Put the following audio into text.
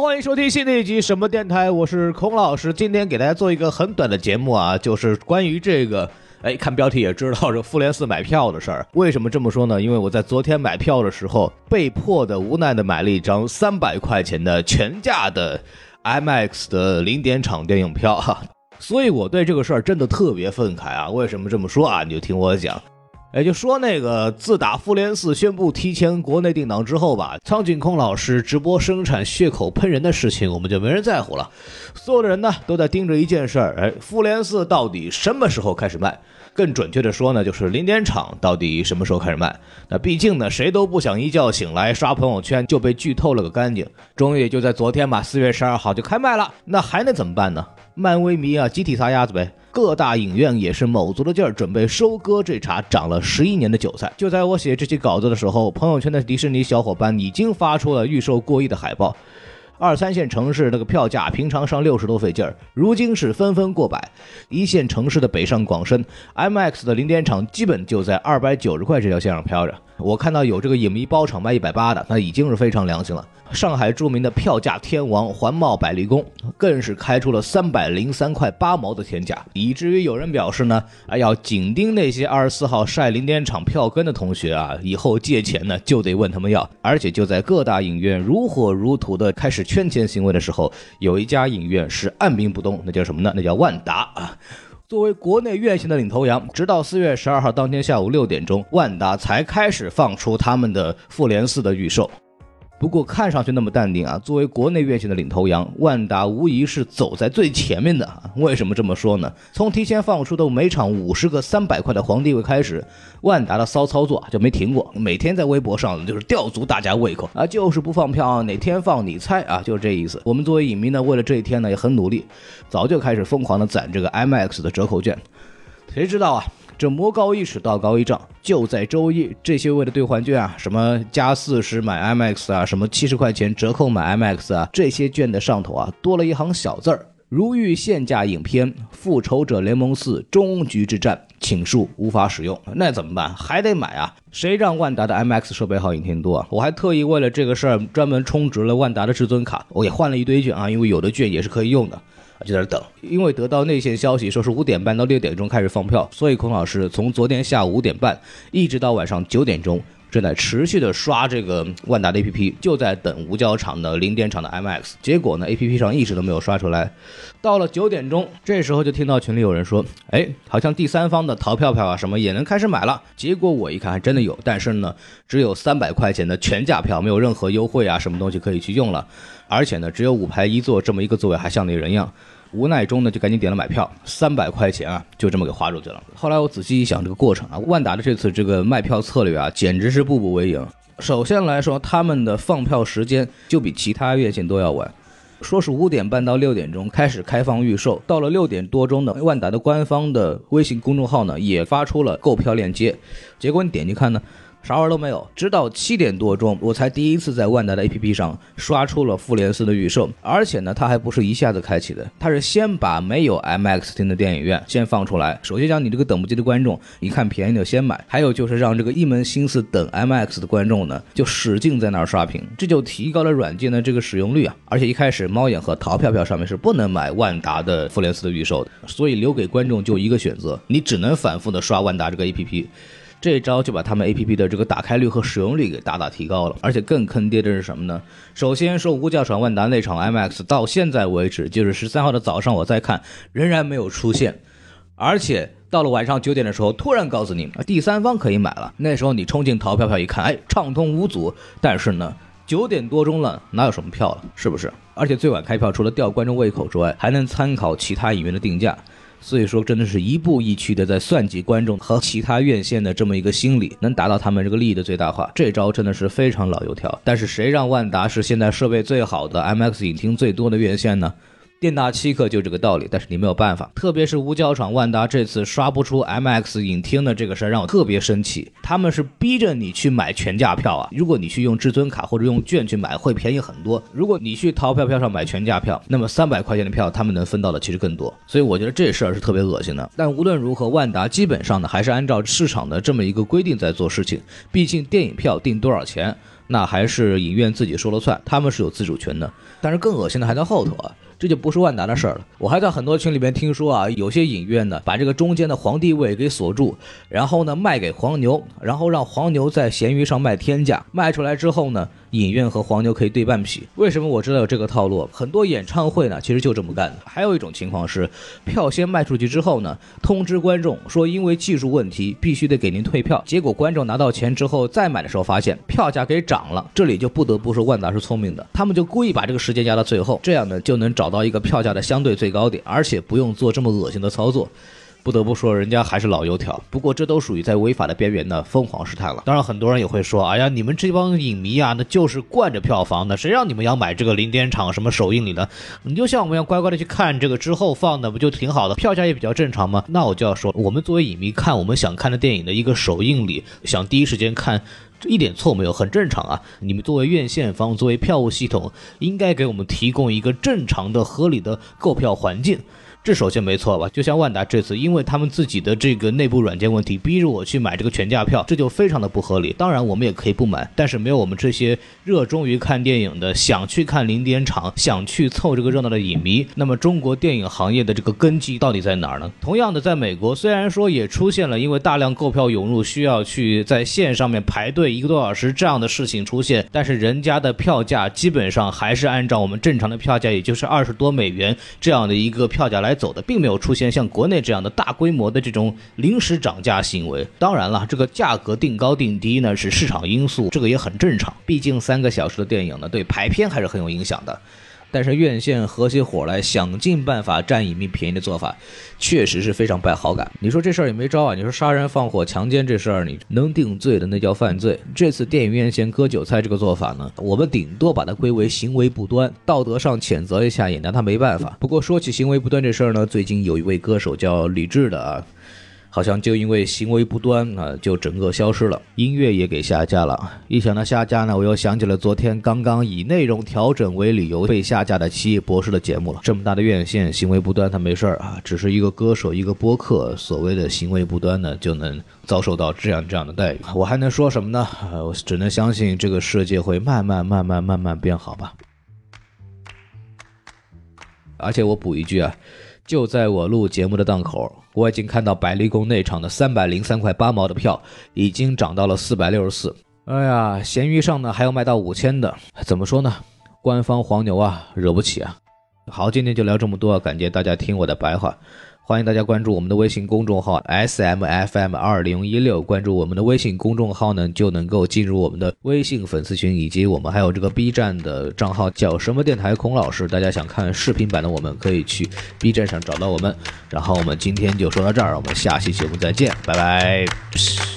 欢迎收听新的一集什么电台，我是孔老师。今天给大家做一个很短的节目啊，就是关于这个，哎，看标题也知道这复联四买票的事儿。为什么这么说呢？因为我在昨天买票的时候，被迫的、无奈的买了一张三百块钱的全价的 IMAX 的零点场电影票哈，所以我对这个事儿真的特别愤慨啊。为什么这么说啊？你就听我讲。也就说那个自打复联四宣布提前国内定档之后吧，苍井空老师直播生产血口喷人的事情，我们就没人在乎了。所有的人呢都在盯着一件事儿，哎，复联四到底什么时候开始卖？更准确的说呢，就是零点场到底什么时候开始卖？那毕竟呢，谁都不想一觉醒来刷朋友圈就被剧透了个干净。终于就在昨天吧，四月十二号就开卖了。那还能怎么办呢？漫威迷啊，集体撒丫子呗！各大影院也是卯足了劲儿，准备收割这茬长了十一年的韭菜。就在我写这期稿子的时候，朋友圈的迪士尼小伙伴已经发出了预售过亿的海报。二三线城市那个票价平常上六十多费劲儿，如今是纷纷过百。一线城市的北上广深，MX 的零点场基本就在二百九十块这条线上飘着。我看到有这个影迷包场卖一百八的，那已经是非常良心了。上海著名的票价天王环贸百丽宫更是开出了三百零三块八毛的天价，以至于有人表示呢，啊，要紧盯那些二十四号晒零点场票根的同学啊，以后借钱呢就得问他们要。而且就在各大影院如火如荼的开始圈钱行为的时候，有一家影院是按兵不动，那叫什么呢？那叫万达啊。作为国内院线的领头羊，直到四月十二号当天下午六点钟，万达才开始放出他们的复联四的预售。不过看上去那么淡定啊！作为国内院线的领头羊，万达无疑是走在最前面的！为什么这么说呢？从提前放出的每场五十个三百块的皇帝位开始，万达的骚操作就没停过，每天在微博上就是吊足大家胃口啊，就是不放票，哪天放你猜啊，就是这意思。我们作为影迷呢，为了这一天呢也很努力，早就开始疯狂的攒这个 IMAX 的折扣券，谁知道啊？这魔高一尺，道高一丈，就在周一，这些为了兑换券啊，什么加四十买 MX 啊，什么七十块钱折扣买 MX 啊，这些券的上头啊，多了一行小字儿：如遇限价影片《复仇者联盟四：终局之战》，请恕无法使用。那怎么办？还得买啊！谁让万达的 MX 设备好影厅多啊？我还特意为了这个事儿专门充值了万达的至尊卡，我也换了一堆券啊，因为有的券也是可以用的。就在那等，因为得到内线消息说是五点半到六点钟开始放票，所以孔老师从昨天下午五点半一直到晚上九点钟，正在持续的刷这个万达的 APP，就在等五角场的零点场的 MX，。结果呢，APP 上一直都没有刷出来。到了九点钟，这时候就听到群里有人说：“哎，好像第三方的淘票票啊什么也能开始买了。”结果我一看还真的有，但是呢，只有三百块钱的全价票，没有任何优惠啊什么东西可以去用了。而且呢，只有五排一座这么一个座位，还像那人样。无奈中呢，就赶紧点了买票，三百块钱啊，就这么给花出去了。后来我仔细一想，这个过程啊，万达的这次这个卖票策略啊，简直是步步为营。首先来说，他们的放票时间就比其他院线都要晚，说是五点半到六点钟开始开放预售，到了六点多钟呢，万达的官方的微信公众号呢也发出了购票链接，结果你点进看呢。啥玩意儿都没有，直到七点多钟，我才第一次在万达的 APP 上刷出了复联四的预售。而且呢，它还不是一下子开启的，它是先把没有 MX 厅的电影院先放出来。首先让你这个等不及的观众一看便宜就先买，还有就是让这个一门心思等 MX 的观众呢，就使劲在那儿刷屏，这就提高了软件的这个使用率啊。而且一开始猫眼和淘票票上面是不能买万达的复联四的预售的，所以留给观众就一个选择，你只能反复的刷万达这个 APP。这一招就把他们 A P P 的这个打开率和使用率给大大提高了，而且更坑爹的是什么呢？首先说五角场万达那场 M X 到现在为止，就是十三号的早上我在看，仍然没有出现，而且到了晚上九点的时候，突然告诉你第三方可以买了。那时候你冲进淘票票一看，哎，畅通无阻。但是呢，九点多钟了，哪有什么票了？是不是？而且最晚开票，除了吊观众胃口之外，还能参考其他影院的定价。所以说，真的是一步一趋的在算计观众和其他院线的这么一个心理，能达到他们这个利益的最大化。这招真的是非常老油条。但是谁让万达是现在设备最好的、MX 影厅最多的院线呢？店大欺客就这个道理，但是你没有办法。特别是五角场万达这次刷不出 MX 影厅的这个事儿，让我特别生气。他们是逼着你去买全价票啊！如果你去用至尊卡或者用券去买，会便宜很多。如果你去淘票票上买全价票，那么三百块钱的票，他们能分到的其实更多。所以我觉得这事儿是特别恶心的。但无论如何，万达基本上呢还是按照市场的这么一个规定在做事情。毕竟电影票定多少钱？那还是影院自己说了算，他们是有自主权的。但是更恶心的还在后头啊。这就不是万达的事儿了。我还在很多群里面听说啊，有些影院呢，把这个中间的皇帝位给锁住，然后呢卖给黄牛，然后让黄牛在闲鱼上卖天价，卖出来之后呢，影院和黄牛可以对半劈。为什么我知道有这个套路？很多演唱会呢，其实就这么干的。还有一种情况是，票先卖出去之后呢，通知观众说因为技术问题必须得给您退票。结果观众拿到钱之后再买的时候发现票价给涨了，这里就不得不说万达是聪明的，他们就故意把这个时间压到最后，这样呢就能找。到一个票价的相对最高点，而且不用做这么恶心的操作，不得不说，人家还是老油条。不过这都属于在违法的边缘的疯狂试探了。当然，很多人也会说：“哎呀，你们这帮影迷啊，那就是惯着票房的，谁让你们要买这个零点场什么首映礼呢？你就像我们要乖乖的去看这个之后放的，不就挺好的？票价也比较正常吗？”那我就要说，我们作为影迷看我们想看的电影的一个首映礼，想第一时间看。一点错没有，很正常啊！你们作为院线方，作为票务系统，应该给我们提供一个正常的、合理的购票环境。这首先没错吧？就像万达这次，因为他们自己的这个内部软件问题，逼着我去买这个全价票，这就非常的不合理。当然，我们也可以不买，但是没有我们这些热衷于看电影的、想去看零点场、想去凑这个热闹的影迷，那么中国电影行业的这个根基到底在哪儿呢？同样的，在美国，虽然说也出现了因为大量购票涌入，需要去在线上面排队一个多小时这样的事情出现，但是人家的票价基本上还是按照我们正常的票价，也就是二十多美元这样的一个票价来。来走的，并没有出现像国内这样的大规模的这种临时涨价行为。当然了，这个价格定高定低呢是市场因素，这个也很正常。毕竟三个小时的电影呢，对排片还是很有影响的。但是院线合起伙来想尽办法占影迷便宜的做法，确实是非常败好感。你说这事儿也没招啊？你说杀人放火强奸这事儿，你能定罪的那叫犯罪。这次电影院线割韭菜这个做法呢，我们顶多把它归为行为不端，道德上谴责一下也拿他没办法。不过说起行为不端这事儿呢，最近有一位歌手叫李志的啊。好像就因为行为不端啊，就整个消失了，音乐也给下架了。一想到下架呢，我又想起了昨天刚刚以内容调整为理由被下架的奇异博士的节目了。这么大的院线，行为不端他没事儿啊，只是一个歌手一个播客，所谓的行为不端呢，就能遭受到这样这样的待遇。我还能说什么呢？我只能相信这个世界会慢慢慢慢慢慢变好吧。而且我补一句啊。就在我录节目的档口，我已经看到百丽宫内场的三百零三块八毛的票已经涨到了四百六十四。哎呀，闲鱼上呢还要卖到五千的，怎么说呢？官方黄牛啊，惹不起啊！好，今天就聊这么多，感谢大家听我的白话。欢迎大家关注我们的微信公众号 S M F M 二零一六，关注我们的微信公众号呢，就能够进入我们的微信粉丝群，以及我们还有这个 B 站的账号叫什么电台孔老师。大家想看视频版的，我们可以去 B 站上找到我们。然后我们今天就说到这儿，我们下期节目再见，拜拜。